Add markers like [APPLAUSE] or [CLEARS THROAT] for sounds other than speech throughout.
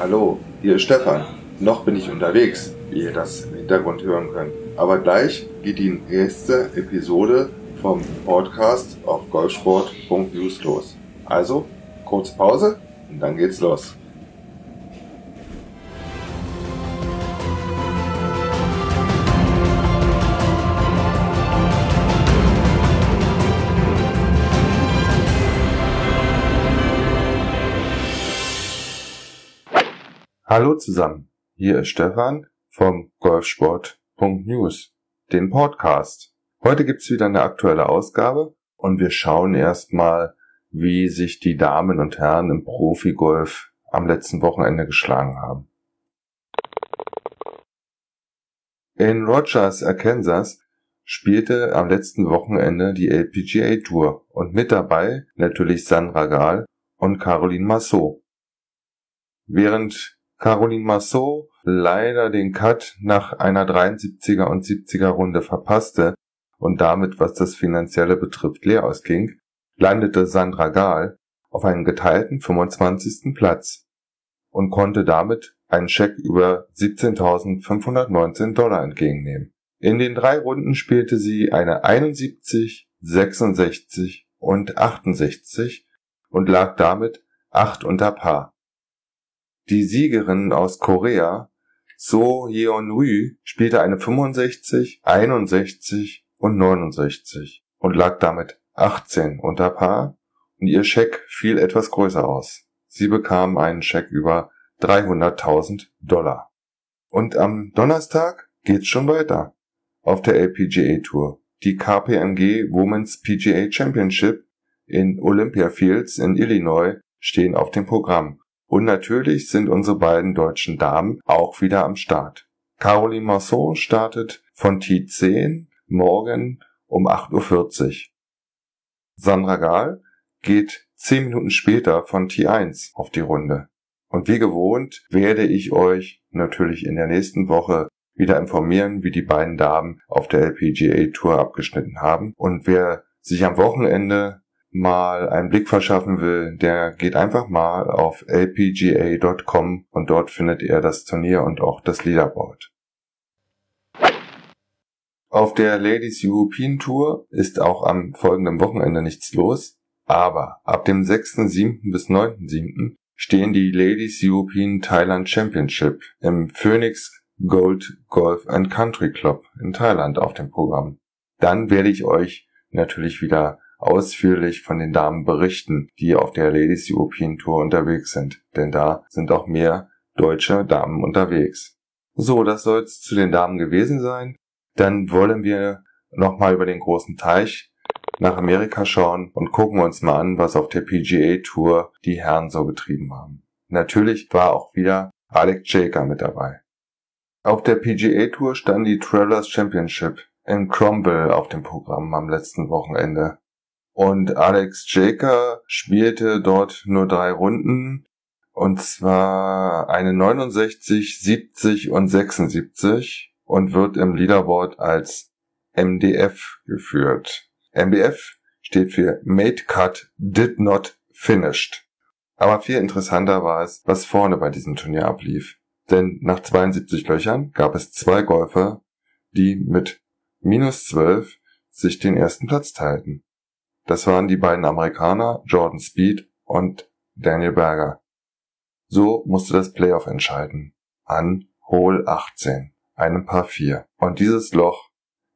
Hallo, hier ist Stefan. Noch bin ich unterwegs, wie ihr das im Hintergrund hören könnt. Aber gleich geht die nächste Episode vom Podcast auf golfsport.news los. Also, kurze Pause und dann geht's los. Hallo zusammen, hier ist Stefan vom Golfsport.news, den Podcast. Heute gibt's wieder eine aktuelle Ausgabe und wir schauen erstmal, wie sich die Damen und Herren im Profigolf am letzten Wochenende geschlagen haben. In Rogers, Arkansas spielte am letzten Wochenende die LPGA Tour und mit dabei natürlich Sandra Gahl und Caroline Massot. Während Caroline Massot leider den Cut nach einer 73er und 70er Runde verpasste und damit, was das Finanzielle betrifft, leer ausging, landete Sandra Gahl auf einen geteilten 25. Platz und konnte damit einen Scheck über 17.519 Dollar entgegennehmen. In den drei Runden spielte sie eine 71, 66 und 68 und lag damit acht unter Paar. Die Siegerin aus Korea, So Yeon-ryu, spielte eine 65, 61 und 69 und lag damit 18 unter Paar und ihr Scheck fiel etwas größer aus. Sie bekam einen Scheck über 300.000 Dollar. Und am Donnerstag geht's schon weiter. Auf der LPGA Tour. Die KPMG Women's PGA Championship in Olympia Fields in Illinois stehen auf dem Programm. Und natürlich sind unsere beiden deutschen Damen auch wieder am Start. Caroline Marceau startet von T10 morgen um 8.40 Uhr. Sandra Gahl geht 10 Minuten später von T1 auf die Runde. Und wie gewohnt werde ich euch natürlich in der nächsten Woche wieder informieren, wie die beiden Damen auf der LPGA Tour abgeschnitten haben. Und wer sich am Wochenende mal einen Blick verschaffen will, der geht einfach mal auf lpga.com und dort findet er das Turnier und auch das Leaderboard. Auf der Ladies European Tour ist auch am folgenden Wochenende nichts los, aber ab dem 6.7. bis 9.7. stehen die Ladies European Thailand Championship im Phoenix Gold Golf and Country Club in Thailand auf dem Programm. Dann werde ich euch natürlich wieder ausführlich von den Damen berichten, die auf der Ladies European Tour unterwegs sind, denn da sind auch mehr deutsche Damen unterwegs. So, das soll es zu den Damen gewesen sein. Dann wollen wir nochmal über den großen Teich nach Amerika schauen und gucken uns mal an, was auf der PGA Tour die Herren so getrieben haben. Natürlich war auch wieder Alex Jaker mit dabei. Auf der PGA Tour stand die Travelers Championship in Cromwell auf dem Programm am letzten Wochenende. Und Alex Jaker spielte dort nur drei Runden. Und zwar eine 69, 70 und 76 und wird im Leaderboard als MDF geführt. MDF steht für Made Cut Did Not Finished. Aber viel interessanter war es, was vorne bei diesem Turnier ablief. Denn nach 72 Löchern gab es zwei Golfer, die mit minus 12 sich den ersten Platz teilten. Das waren die beiden Amerikaner Jordan Speed und Daniel Berger. So musste das Playoff entscheiden. An Hole 18, einem Paar 4. Und dieses Loch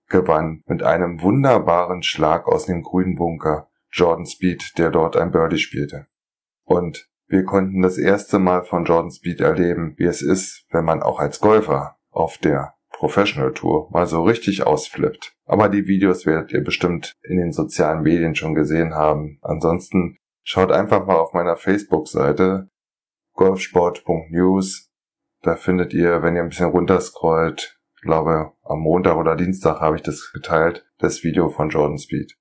gewann mit einem wunderbaren Schlag aus dem grünen Bunker Jordan Speed, der dort ein Birdie spielte. Und wir konnten das erste Mal von Jordan Speed erleben, wie es ist, wenn man auch als Golfer auf der Professional Tour mal so richtig ausflippt. Aber die Videos werdet ihr bestimmt in den sozialen Medien schon gesehen haben. Ansonsten schaut einfach mal auf meiner Facebook-Seite golfsport.news. Da findet ihr, wenn ihr ein bisschen runterscrollt, glaube am Montag oder Dienstag habe ich das geteilt, das Video von Jordan Speed.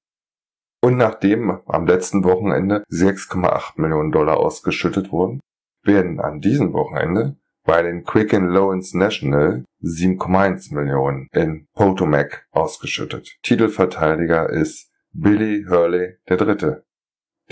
Und nachdem am letzten Wochenende 6,8 Millionen Dollar ausgeschüttet wurden, werden an diesem Wochenende bei den Quicken Loans National 7,1 Millionen in Potomac ausgeschüttet. Titelverteidiger ist Billy Hurley III.,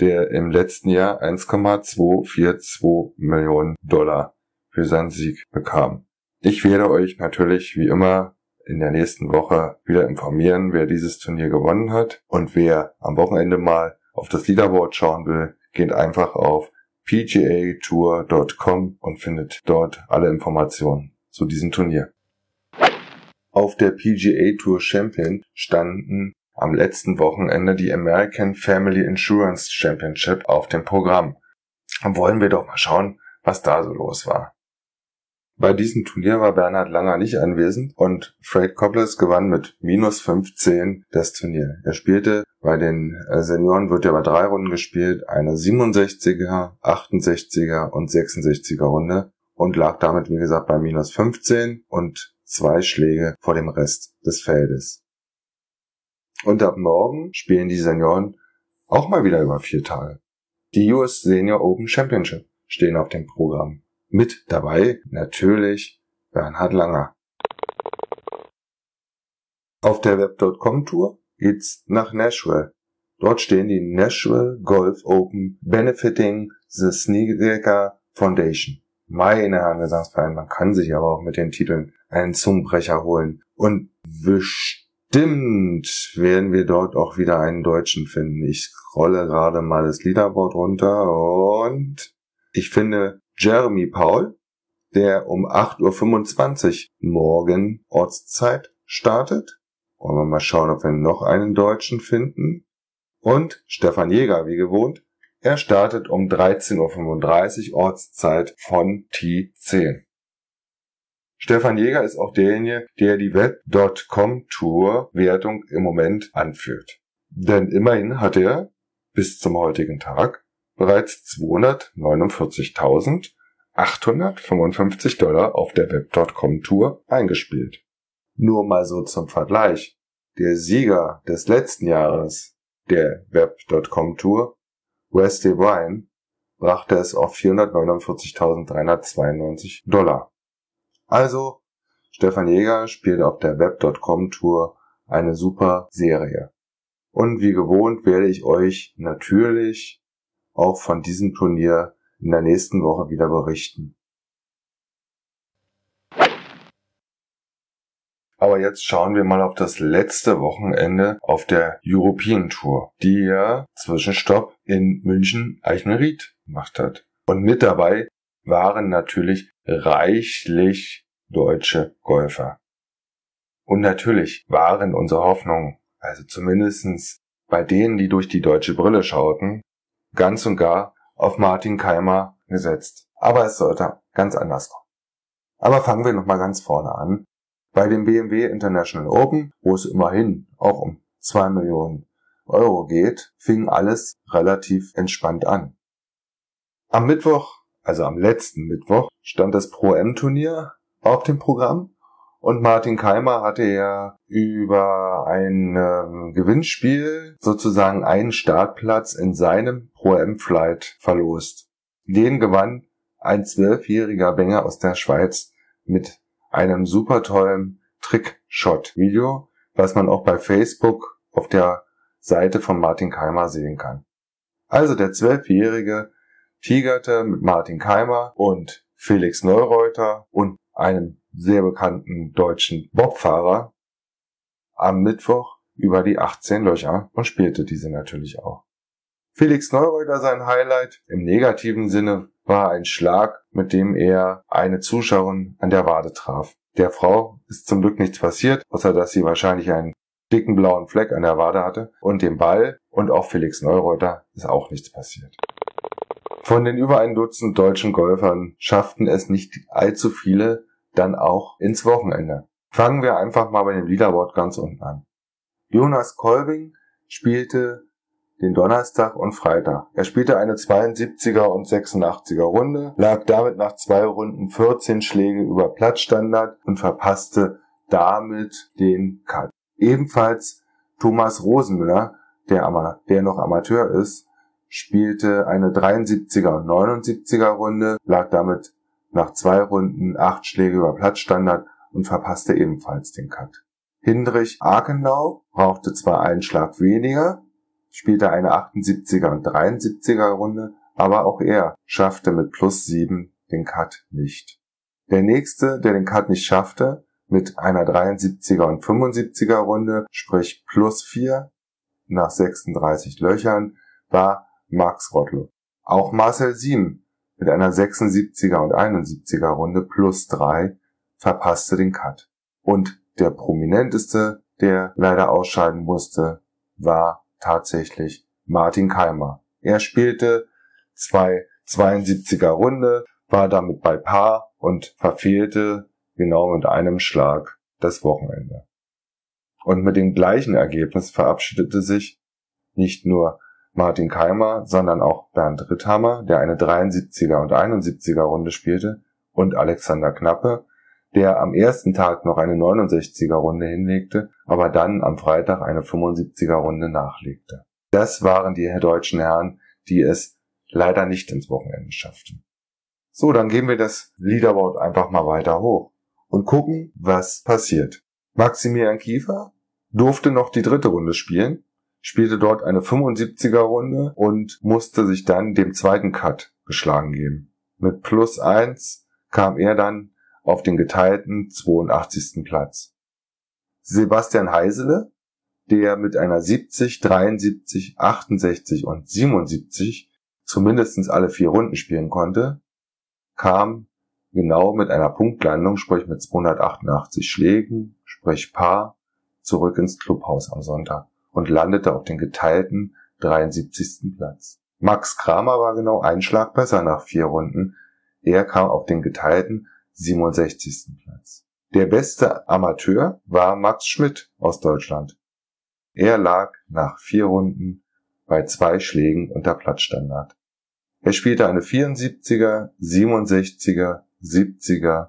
der im letzten Jahr 1,242 Millionen Dollar für seinen Sieg bekam. Ich werde euch natürlich wie immer in der nächsten Woche wieder informieren, wer dieses Turnier gewonnen hat. Und wer am Wochenende mal auf das Leaderboard schauen will, geht einfach auf pgatour.com und findet dort alle Informationen zu diesem Turnier. Auf der PGA Tour Champion standen am letzten Wochenende die American Family Insurance Championship auf dem Programm. Wollen wir doch mal schauen, was da so los war. Bei diesem Turnier war Bernhard Langer nicht anwesend und Fred Copples gewann mit minus 15 das Turnier. Er spielte bei den äh, Senioren wird ja bei drei Runden gespielt, eine 67er, 68er und 66er Runde und lag damit, wie gesagt, bei minus 15 und zwei Schläge vor dem Rest des Feldes. Und ab morgen spielen die Senioren auch mal wieder über vier Tage. Die US Senior Open Championship stehen auf dem Programm. Mit dabei natürlich Bernhard Langer. Auf der Web.com Tour geht's nach Nashville. Dort stehen die Nashville Golf Open benefiting the Sneaker Foundation. Meine Herren Gesangsverein, man kann sich aber auch mit den Titeln einen Zungenbrecher holen. Und bestimmt werden wir dort auch wieder einen Deutschen finden. Ich scrolle gerade mal das Leaderboard runter und ich finde Jeremy Paul, der um 8.25 Uhr morgen Ortszeit startet. Wollen wir mal schauen, ob wir noch einen Deutschen finden. Und Stefan Jäger, wie gewohnt, er startet um 13.35 Uhr Ortszeit von T10. Stefan Jäger ist auch derjenige, der die Web.com Tour Wertung im Moment anführt. Denn immerhin hat er bis zum heutigen Tag bereits 249.855 Dollar auf der Web.com Tour eingespielt. Nur mal so zum Vergleich. Der Sieger des letzten Jahres der Web.com Tour, Westy Ryan, brachte es auf 449.392 Dollar. Also, Stefan Jäger spielt auf der Web.com Tour eine super Serie. Und wie gewohnt werde ich euch natürlich auch von diesem Turnier in der nächsten Woche wieder berichten. Aber jetzt schauen wir mal auf das letzte Wochenende auf der European Tour, die ja Zwischenstopp in München Eichenried gemacht hat. Und mit dabei waren natürlich reichlich deutsche Golfer. Und natürlich waren unsere Hoffnungen, also zumindestens bei denen, die durch die deutsche Brille schauten, ganz und gar auf Martin Keimer gesetzt. Aber es sollte ganz anders kommen. Aber fangen wir nochmal ganz vorne an. Bei dem BMW International Open, wo es immerhin auch um zwei Millionen Euro geht, fing alles relativ entspannt an. Am Mittwoch, also am letzten Mittwoch, stand das Pro-M-Turnier auf dem Programm und Martin Keimer hatte ja über ein ähm, Gewinnspiel sozusagen einen Startplatz in seinem Pro-M-Flight verlost. Den gewann ein zwölfjähriger Bänger aus der Schweiz mit einem super tollen Trickshot-Video, was man auch bei Facebook auf der Seite von Martin Keimer sehen kann. Also der zwölfjährige tigerte mit Martin Keimer und Felix Neureuter und einem sehr bekannten deutschen Bobfahrer am Mittwoch über die 18 Löcher und spielte diese natürlich auch. Felix Neureuter sein Highlight im negativen Sinne war ein Schlag, mit dem er eine Zuschauerin an der Wade traf. Der Frau ist zum Glück nichts passiert, außer dass sie wahrscheinlich einen dicken blauen Fleck an der Wade hatte und dem Ball und auch Felix Neureuter ist auch nichts passiert. Von den über ein Dutzend deutschen Golfern schafften es nicht allzu viele, dann auch ins Wochenende. Fangen wir einfach mal bei dem Leaderboard ganz unten an. Jonas Kolbing spielte den Donnerstag und Freitag. Er spielte eine 72er und 86er Runde, lag damit nach zwei Runden 14 Schläge über Platzstandard und verpasste damit den Cut. Ebenfalls Thomas Rosenmüller, der, der noch Amateur ist, spielte eine 73er und 79er Runde, lag damit nach zwei Runden acht Schläge über Platzstandard und verpasste ebenfalls den Cut. Hindrich Arkenau brauchte zwar einen Schlag weniger, spielte eine 78er und 73er Runde, aber auch er schaffte mit plus sieben den Cut nicht. Der nächste, der den Cut nicht schaffte, mit einer 73er und 75er Runde, sprich plus 4 nach 36 Löchern, war Max Rottluff. Auch Marcel Siem mit einer 76er und 71er Runde plus 3 verpasste den Cut. Und der prominenteste, der leider ausscheiden musste, war tatsächlich Martin Keimer. Er spielte zwei 72er Runde, war damit bei Paar und verfehlte genau mit einem Schlag das Wochenende. Und mit dem gleichen Ergebnis verabschiedete sich nicht nur Martin Keimer, sondern auch Bernd Ritthammer, der eine 73er und 71er Runde spielte, und Alexander Knappe, der am ersten Tag noch eine 69er Runde hinlegte, aber dann am Freitag eine 75er Runde nachlegte. Das waren die deutschen Herren, die es leider nicht ins Wochenende schafften. So, dann gehen wir das Leaderboard einfach mal weiter hoch und gucken, was passiert. Maximilian Kiefer durfte noch die dritte Runde spielen, spielte dort eine 75er Runde und musste sich dann dem zweiten Cut geschlagen geben. Mit plus eins kam er dann auf den geteilten 82. Platz. Sebastian Heisele, der mit einer 70, 73, 68 und 77 zumindestens alle vier Runden spielen konnte, kam genau mit einer Punktlandung, sprich mit 288 Schlägen, sprich Paar, zurück ins Clubhaus am Sonntag und landete auf den geteilten 73. Platz. Max Kramer war genau ein Schlag besser nach vier Runden. Er kam auf den geteilten 67. Platz. Der beste Amateur war Max Schmidt aus Deutschland. Er lag nach vier Runden bei zwei Schlägen unter Platzstandard. Er spielte eine 74er, 67er, 70er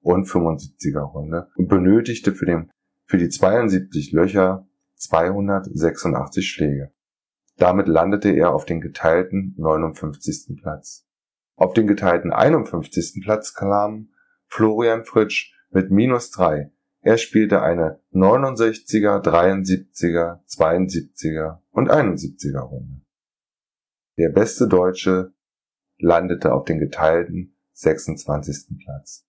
und 75er Runde und benötigte für, den, für die 72 Löcher 286 Schläge. Damit landete er auf den geteilten 59. Platz. Auf den geteilten 51. Platz kam Florian Fritsch mit minus 3. Er spielte eine 69er, 73er, 72er und 71er Runde. Der beste Deutsche landete auf den geteilten 26. Platz.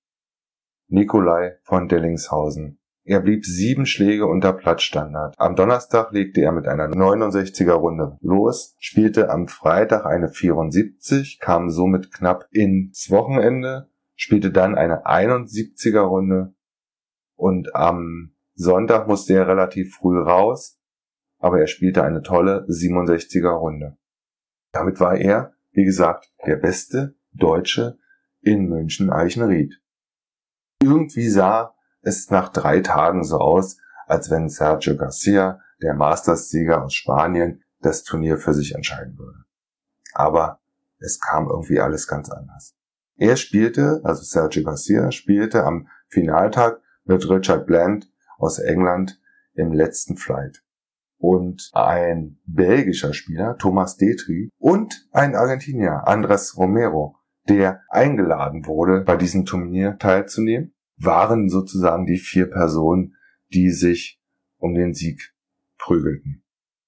Nikolai von Dellingshausen. Er blieb sieben Schläge unter Platzstandard. Am Donnerstag legte er mit einer 69er Runde los, spielte am Freitag eine 74, kam somit knapp ins Wochenende, spielte dann eine 71er Runde und am Sonntag musste er relativ früh raus, aber er spielte eine tolle 67er Runde. Damit war er, wie gesagt, der beste Deutsche in München-Eichenried. Irgendwie sah es nach drei Tagen so aus, als wenn Sergio Garcia, der Masters-Sieger aus Spanien, das Turnier für sich entscheiden würde. Aber es kam irgendwie alles ganz anders. Er spielte, also Sergio Garcia, spielte am Finaltag mit Richard Bland aus England im letzten Flight. Und ein belgischer Spieler, Thomas Detri, und ein Argentinier, Andres Romero, der eingeladen wurde, bei diesem Turnier teilzunehmen, waren sozusagen die vier Personen, die sich um den Sieg prügelten.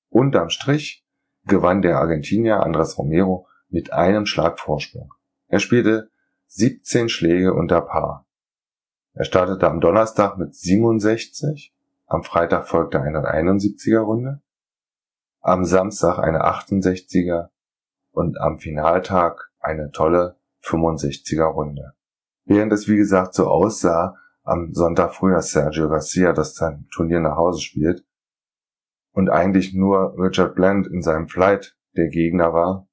Unterm Strich gewann der Argentinier Andres Romero mit einem Schlag Vorsprung. Er spielte 17 Schläge unter Paar. Er startete am Donnerstag mit 67, am Freitag folgte eine 71er Runde, am Samstag eine 68er und am Finaltag eine tolle 65er Runde. Während es wie gesagt so aussah, am Sonntag früh, dass Sergio Garcia das sein Turnier nach Hause spielt und eigentlich nur Richard Bland in seinem Flight der Gegner war,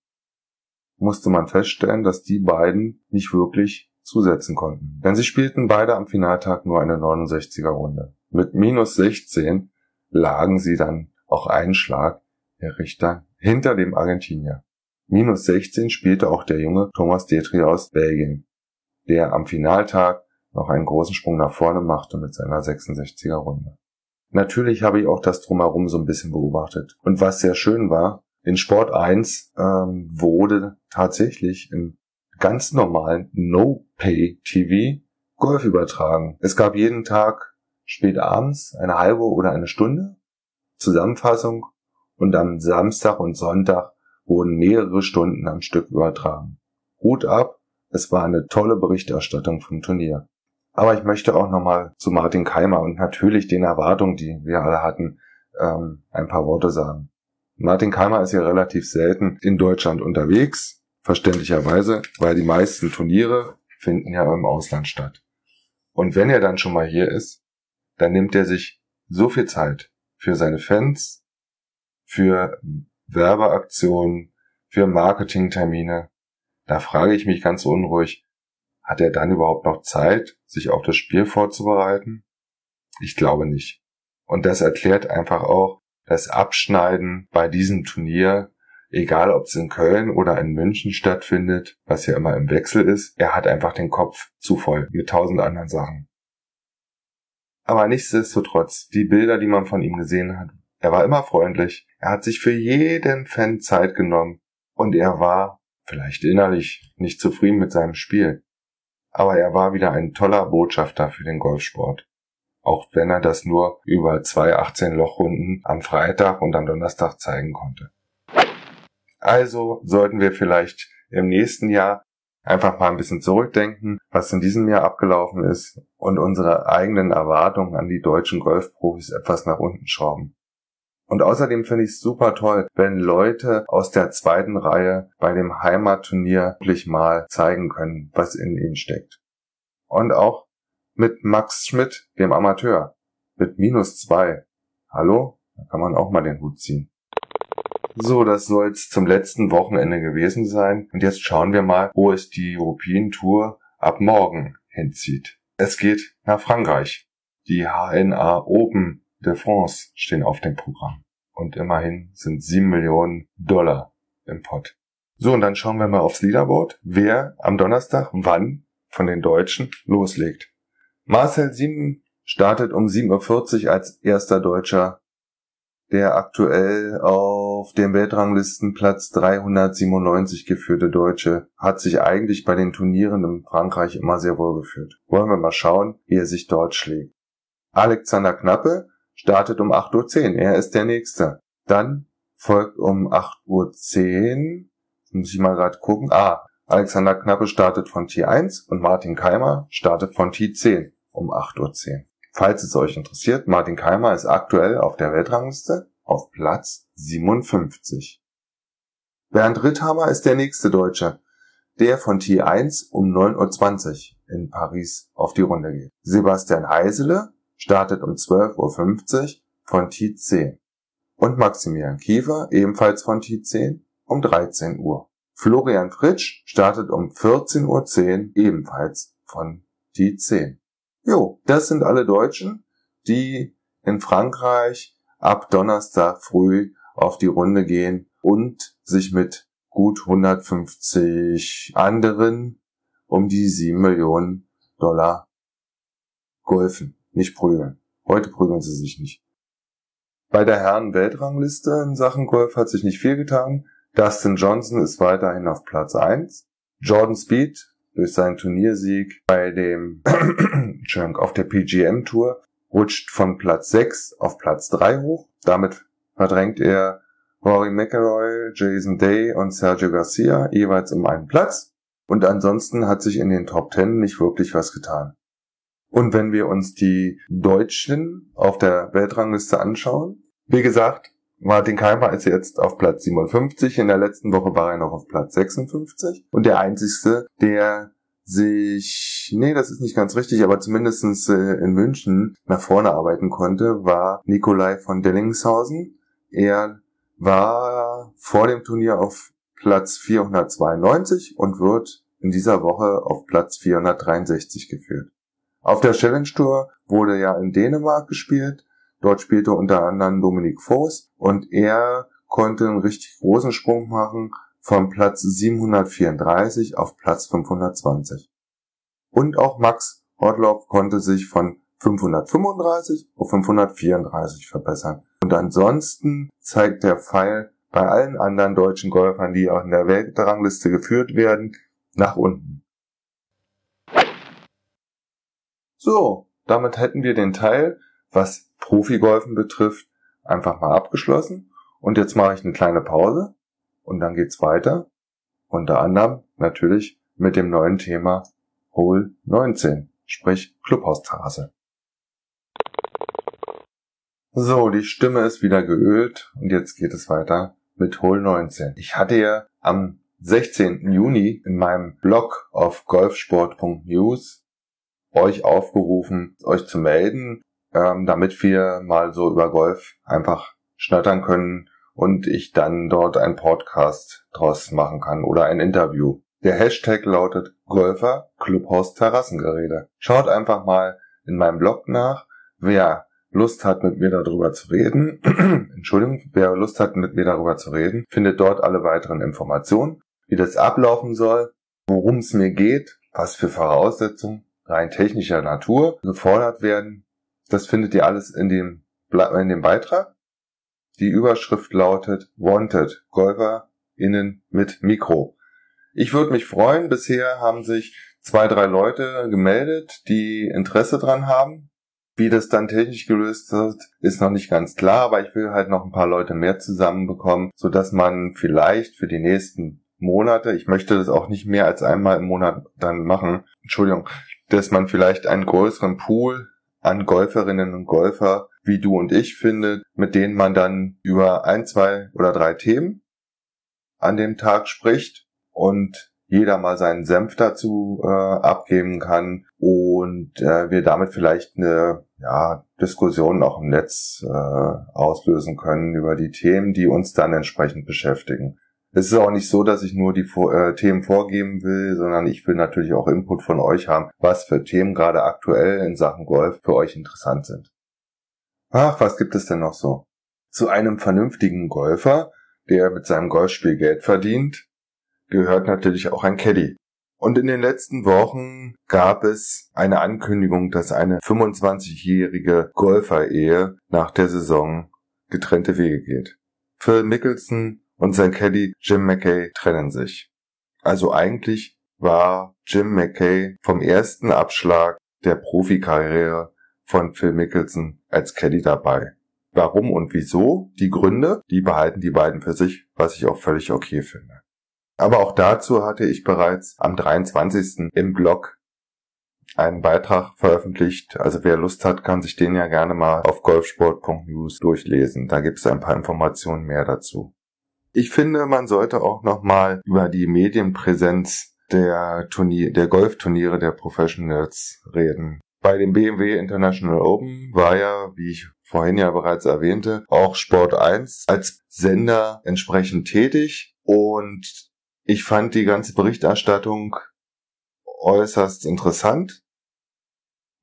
musste man feststellen, dass die beiden nicht wirklich zusetzen konnten. Denn sie spielten beide am Finaltag nur eine 69er Runde. Mit minus 16 lagen sie dann auch einen Schlag der Richter hinter dem Argentinier. Minus 16 spielte auch der junge Thomas Detri aus Belgien, der am Finaltag noch einen großen Sprung nach vorne machte mit seiner 66er Runde. Natürlich habe ich auch das drumherum so ein bisschen beobachtet. Und was sehr schön war, in Sport 1 ähm, wurde tatsächlich im ganz normalen No-Pay-TV Golf übertragen. Es gab jeden Tag spät abends eine halbe oder eine Stunde Zusammenfassung und am Samstag und Sonntag wurden mehrere Stunden am Stück übertragen. Hut ab Es war eine tolle Berichterstattung vom Turnier. Aber ich möchte auch nochmal zu Martin Keimer und natürlich den Erwartungen, die wir alle hatten, ähm, ein paar Worte sagen. Martin Keimer ist ja relativ selten in Deutschland unterwegs, verständlicherweise, weil die meisten Turniere finden ja im Ausland statt. Und wenn er dann schon mal hier ist, dann nimmt er sich so viel Zeit für seine Fans, für Werbeaktionen, für Marketingtermine. Da frage ich mich ganz unruhig, hat er dann überhaupt noch Zeit, sich auf das Spiel vorzubereiten? Ich glaube nicht. Und das erklärt einfach auch das Abschneiden bei diesem Turnier, egal ob es in Köln oder in München stattfindet, was ja immer im Wechsel ist. Er hat einfach den Kopf zu voll mit tausend anderen Sachen. Aber nichtsdestotrotz, die Bilder, die man von ihm gesehen hat, er war immer freundlich, er hat sich für jeden Fan Zeit genommen und er war vielleicht innerlich nicht zufrieden mit seinem Spiel. Aber er war wieder ein toller Botschafter für den Golfsport auch wenn er das nur über zwei 18-Loch-Runden am Freitag und am Donnerstag zeigen konnte. Also sollten wir vielleicht im nächsten Jahr einfach mal ein bisschen zurückdenken, was in diesem Jahr abgelaufen ist und unsere eigenen Erwartungen an die deutschen Golfprofis etwas nach unten schrauben. Und außerdem finde ich es super toll, wenn Leute aus der zweiten Reihe bei dem Heimatturnier wirklich mal zeigen können, was in ihnen steckt. Und auch mit Max Schmidt, dem Amateur, mit minus zwei. Hallo? Da kann man auch mal den Hut ziehen. So, das soll es zum letzten Wochenende gewesen sein. Und jetzt schauen wir mal, wo es die European Tour ab morgen hinzieht. Es geht nach Frankreich. Die HNA Open de France stehen auf dem Programm. Und immerhin sind sieben Millionen Dollar im Pott. So, und dann schauen wir mal aufs Leaderboard, wer am Donnerstag wann von den Deutschen loslegt. Marcel Sieben startet um 7.40 Uhr als erster Deutscher, der aktuell auf dem Weltranglistenplatz 397 geführte Deutsche, hat sich eigentlich bei den Turnieren in Frankreich immer sehr wohl gefühlt. Wollen wir mal schauen, wie er sich dort schlägt. Alexander Knappe startet um 8.10 Uhr, er ist der Nächste. Dann folgt um 8.10 Uhr, muss ich mal gerade gucken, ah, Alexander Knappe startet von T1 und Martin Keimer startet von T10 um 8.10 Uhr. Falls es euch interessiert, Martin Keimer ist aktuell auf der Weltrangliste auf Platz 57. Bernd Ritthammer ist der nächste Deutsche, der von T1 um 9.20 Uhr in Paris auf die Runde geht. Sebastian Heisele startet um 12.50 Uhr von T10 und Maximilian Kiefer ebenfalls von T10 um 13 Uhr. Florian Fritsch startet um 14.10 Uhr ebenfalls von T10. Jo, das sind alle Deutschen, die in Frankreich ab Donnerstag früh auf die Runde gehen und sich mit gut 150 anderen um die 7 Millionen Dollar golfen, nicht prügeln. Heute prügeln sie sich nicht. Bei der Herren-Weltrangliste in Sachen Golf hat sich nicht viel getan. Dustin Johnson ist weiterhin auf Platz 1. Jordan Speed durch seinen Turniersieg bei dem [CLEARS THROAT] auf der PGM Tour rutscht von Platz 6 auf Platz 3 hoch. Damit verdrängt er Rory McIlroy, Jason Day und Sergio Garcia jeweils um einen Platz. Und ansonsten hat sich in den Top 10 nicht wirklich was getan. Und wenn wir uns die Deutschen auf der Weltrangliste anschauen, wie gesagt, Martin Keimer ist jetzt auf Platz 57. In der letzten Woche war er noch auf Platz 56. Und der einzigste, der sich, nee, das ist nicht ganz richtig, aber zumindestens äh, in München nach vorne arbeiten konnte, war Nikolai von Dellingshausen. Er war vor dem Turnier auf Platz 492 und wird in dieser Woche auf Platz 463 geführt. Auf der Challenge Tour wurde ja in Dänemark gespielt Dort spielte unter anderem Dominik Voss und er konnte einen richtig großen Sprung machen von Platz 734 auf Platz 520. Und auch Max Hortloff konnte sich von 535 auf 534 verbessern. Und ansonsten zeigt der Pfeil bei allen anderen deutschen Golfern, die auch in der Weltrangliste geführt werden, nach unten. So, damit hätten wir den Teil was Profigolfen betrifft, einfach mal abgeschlossen. Und jetzt mache ich eine kleine Pause und dann geht's weiter. Unter anderem natürlich mit dem neuen Thema Hole 19, sprich Clubhausterrasse. So, die Stimme ist wieder geölt und jetzt geht es weiter mit Hole 19. Ich hatte ja am 16. Juni in meinem Blog auf golfsport.news euch aufgerufen, euch zu melden, ähm, damit wir mal so über Golf einfach schnattern können und ich dann dort einen Podcast draus machen kann oder ein Interview. Der Hashtag lautet Golfer Clubhaus Terrassengeräte. Schaut einfach mal in meinem Blog nach, wer Lust hat, mit mir darüber zu reden, [CLEARS THROAT] Entschuldigung, wer Lust hat, mit mir darüber zu reden, findet dort alle weiteren Informationen, wie das ablaufen soll, worum es mir geht, was für Voraussetzungen rein technischer Natur gefordert werden. Das findet ihr alles in dem, in dem Beitrag. Die Überschrift lautet Wanted Golfer innen mit Mikro. Ich würde mich freuen. Bisher haben sich zwei, drei Leute gemeldet, die Interesse dran haben. Wie das dann technisch gelöst wird, ist noch nicht ganz klar, aber ich will halt noch ein paar Leute mehr zusammenbekommen, so dass man vielleicht für die nächsten Monate, ich möchte das auch nicht mehr als einmal im Monat dann machen, Entschuldigung, dass man vielleicht einen größeren Pool an Golferinnen und Golfer wie du und ich findet, mit denen man dann über ein, zwei oder drei Themen an dem Tag spricht und jeder mal seinen Senf dazu äh, abgeben kann und äh, wir damit vielleicht eine ja, Diskussion auch im Netz äh, auslösen können über die Themen, die uns dann entsprechend beschäftigen. Es ist auch nicht so, dass ich nur die äh, Themen vorgeben will, sondern ich will natürlich auch Input von euch haben, was für Themen gerade aktuell in Sachen Golf für euch interessant sind. Ach, was gibt es denn noch so? Zu einem vernünftigen Golfer, der mit seinem Golfspiel Geld verdient, gehört natürlich auch ein Caddy. Und in den letzten Wochen gab es eine Ankündigung, dass eine 25-jährige Golfer-Ehe nach der Saison getrennte Wege geht. Phil Mickelson und sein Caddy Jim McKay trennen sich. Also eigentlich war Jim McKay vom ersten Abschlag der Profikarriere von Phil Mickelson als Caddy dabei. Warum und wieso? Die Gründe, die behalten die beiden für sich, was ich auch völlig okay finde. Aber auch dazu hatte ich bereits am 23. im Blog einen Beitrag veröffentlicht. Also wer Lust hat, kann sich den ja gerne mal auf golfsport.news durchlesen. Da gibt es ein paar Informationen mehr dazu. Ich finde, man sollte auch nochmal über die Medienpräsenz der der Golfturniere der Professionals reden. Bei dem BMW International Open war ja, wie ich vorhin ja bereits erwähnte, auch Sport 1 als Sender entsprechend tätig und ich fand die ganze Berichterstattung äußerst interessant.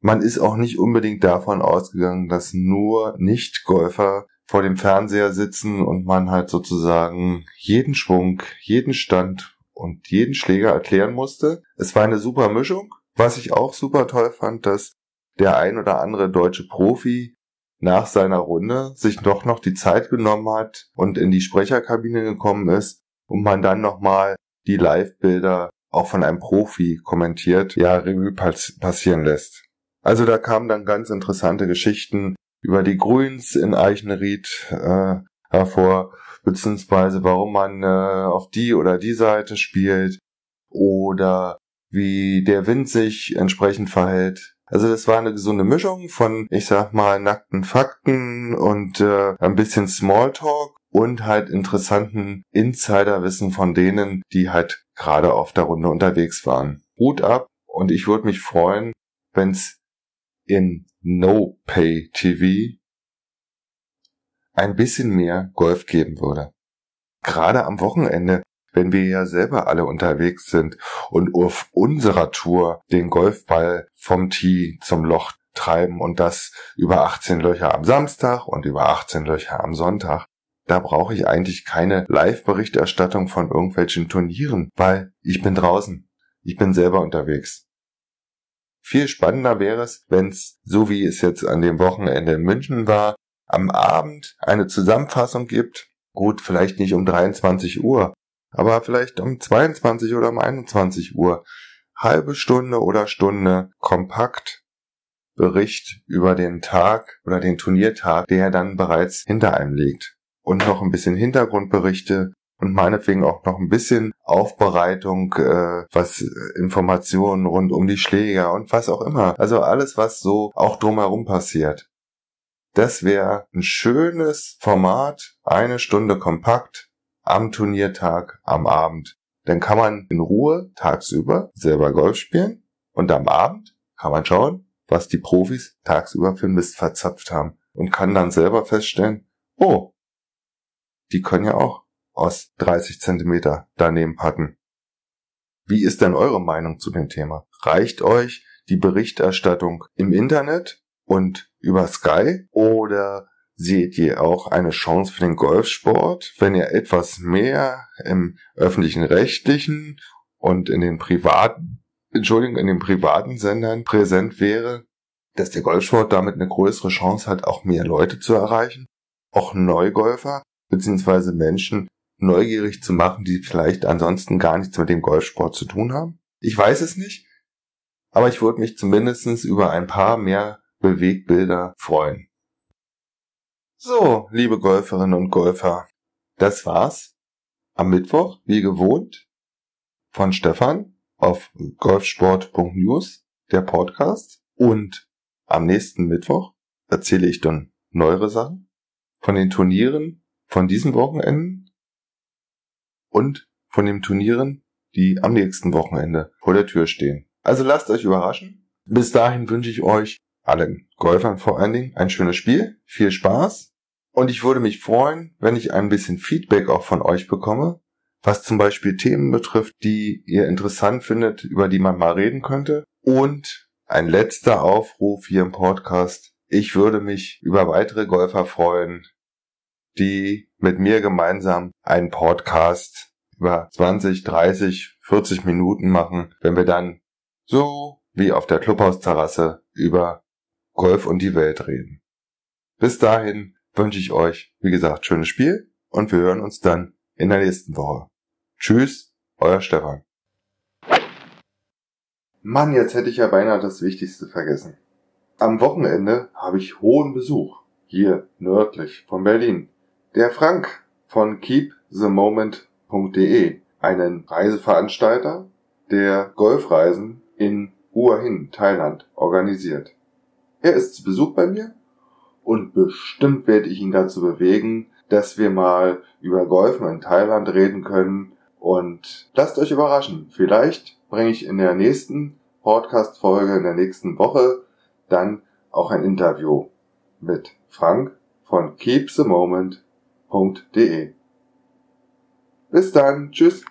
Man ist auch nicht unbedingt davon ausgegangen, dass nur Nicht-Golfer vor dem Fernseher sitzen und man halt sozusagen jeden Schwung, jeden Stand und jeden Schläger erklären musste. Es war eine super Mischung. Was ich auch super toll fand, dass der ein oder andere deutsche Profi nach seiner Runde sich doch noch die Zeit genommen hat und in die Sprecherkabine gekommen ist und man dann nochmal die Live-Bilder auch von einem Profi kommentiert, ja, Revue passieren lässt. Also da kamen dann ganz interessante Geschichten über die Grüns in Eichenried äh, hervor, beziehungsweise warum man äh, auf die oder die Seite spielt oder wie der Wind sich entsprechend verhält. Also das war eine gesunde Mischung von, ich sag mal, nackten Fakten und äh, ein bisschen Smalltalk und halt interessanten Insiderwissen von denen, die halt gerade auf der Runde unterwegs waren. Hut ab und ich würde mich freuen, wenn's in No Pay TV ein bisschen mehr Golf geben würde. Gerade am Wochenende, wenn wir ja selber alle unterwegs sind und auf unserer Tour den Golfball vom Tee zum Loch treiben und das über 18 Löcher am Samstag und über 18 Löcher am Sonntag, da brauche ich eigentlich keine Live-Berichterstattung von irgendwelchen Turnieren, weil ich bin draußen. Ich bin selber unterwegs. Viel spannender wäre es, wenn es, so wie es jetzt an dem Wochenende in München war, am Abend eine Zusammenfassung gibt. Gut, vielleicht nicht um 23 Uhr, aber vielleicht um 22 oder um 21 Uhr. Halbe Stunde oder Stunde kompakt Bericht über den Tag oder den Turniertag, der dann bereits hinter einem liegt und noch ein bisschen Hintergrundberichte und meinetwegen auch noch ein bisschen Aufbereitung, äh, was Informationen rund um die Schläger und was auch immer. Also alles, was so auch drumherum passiert. Das wäre ein schönes Format, eine Stunde kompakt am Turniertag, am Abend. Dann kann man in Ruhe tagsüber selber Golf spielen und am Abend kann man schauen, was die Profis tagsüber für Mist verzapft haben und kann dann selber feststellen, oh, die können ja auch aus 30 Zentimeter daneben packen. Wie ist denn eure Meinung zu dem Thema? Reicht euch die Berichterstattung im Internet und über Sky oder seht ihr auch eine Chance für den Golfsport, wenn ihr etwas mehr im öffentlichen rechtlichen und in den privaten, Entschuldigung, in den privaten Sendern präsent wäre, dass der Golfsport damit eine größere Chance hat, auch mehr Leute zu erreichen, auch Neugolfer beziehungsweise Menschen neugierig zu machen, die vielleicht ansonsten gar nichts mit dem Golfsport zu tun haben? Ich weiß es nicht, aber ich würde mich zumindestens über ein paar mehr Bewegbilder freuen. So, liebe Golferinnen und Golfer, das war's am Mittwoch, wie gewohnt, von Stefan auf golfsport.news, der Podcast. Und am nächsten Mittwoch erzähle ich dann neuere Sachen von den Turnieren von diesen Wochenenden und von den Turnieren, die am nächsten Wochenende vor der Tür stehen. Also lasst euch überraschen. Bis dahin wünsche ich euch allen Golfern vor allen Dingen ein schönes Spiel, viel Spaß und ich würde mich freuen, wenn ich ein bisschen Feedback auch von euch bekomme, was zum Beispiel Themen betrifft, die ihr interessant findet, über die man mal reden könnte. Und ein letzter Aufruf hier im Podcast. Ich würde mich über weitere Golfer freuen, die mit mir gemeinsam einen Podcast über 20, 30, 40 Minuten machen, wenn wir dann so wie auf der Clubhausterrasse über Golf und die Welt reden. Bis dahin wünsche ich euch, wie gesagt, schönes Spiel und wir hören uns dann in der nächsten Woche. Tschüss, euer Stefan. Mann, jetzt hätte ich ja beinahe das Wichtigste vergessen. Am Wochenende habe ich hohen Besuch, hier nördlich von Berlin. Der Frank von keepthemoment.de, einen Reiseveranstalter, der Golfreisen in Hua Thailand, organisiert. Er ist zu Besuch bei mir und bestimmt werde ich ihn dazu bewegen, dass wir mal über Golfen in Thailand reden können und lasst euch überraschen. Vielleicht bringe ich in der nächsten Podcast-Folge in der nächsten Woche dann auch ein Interview mit Frank von keepthemoment.de. Bis dann, tschüss.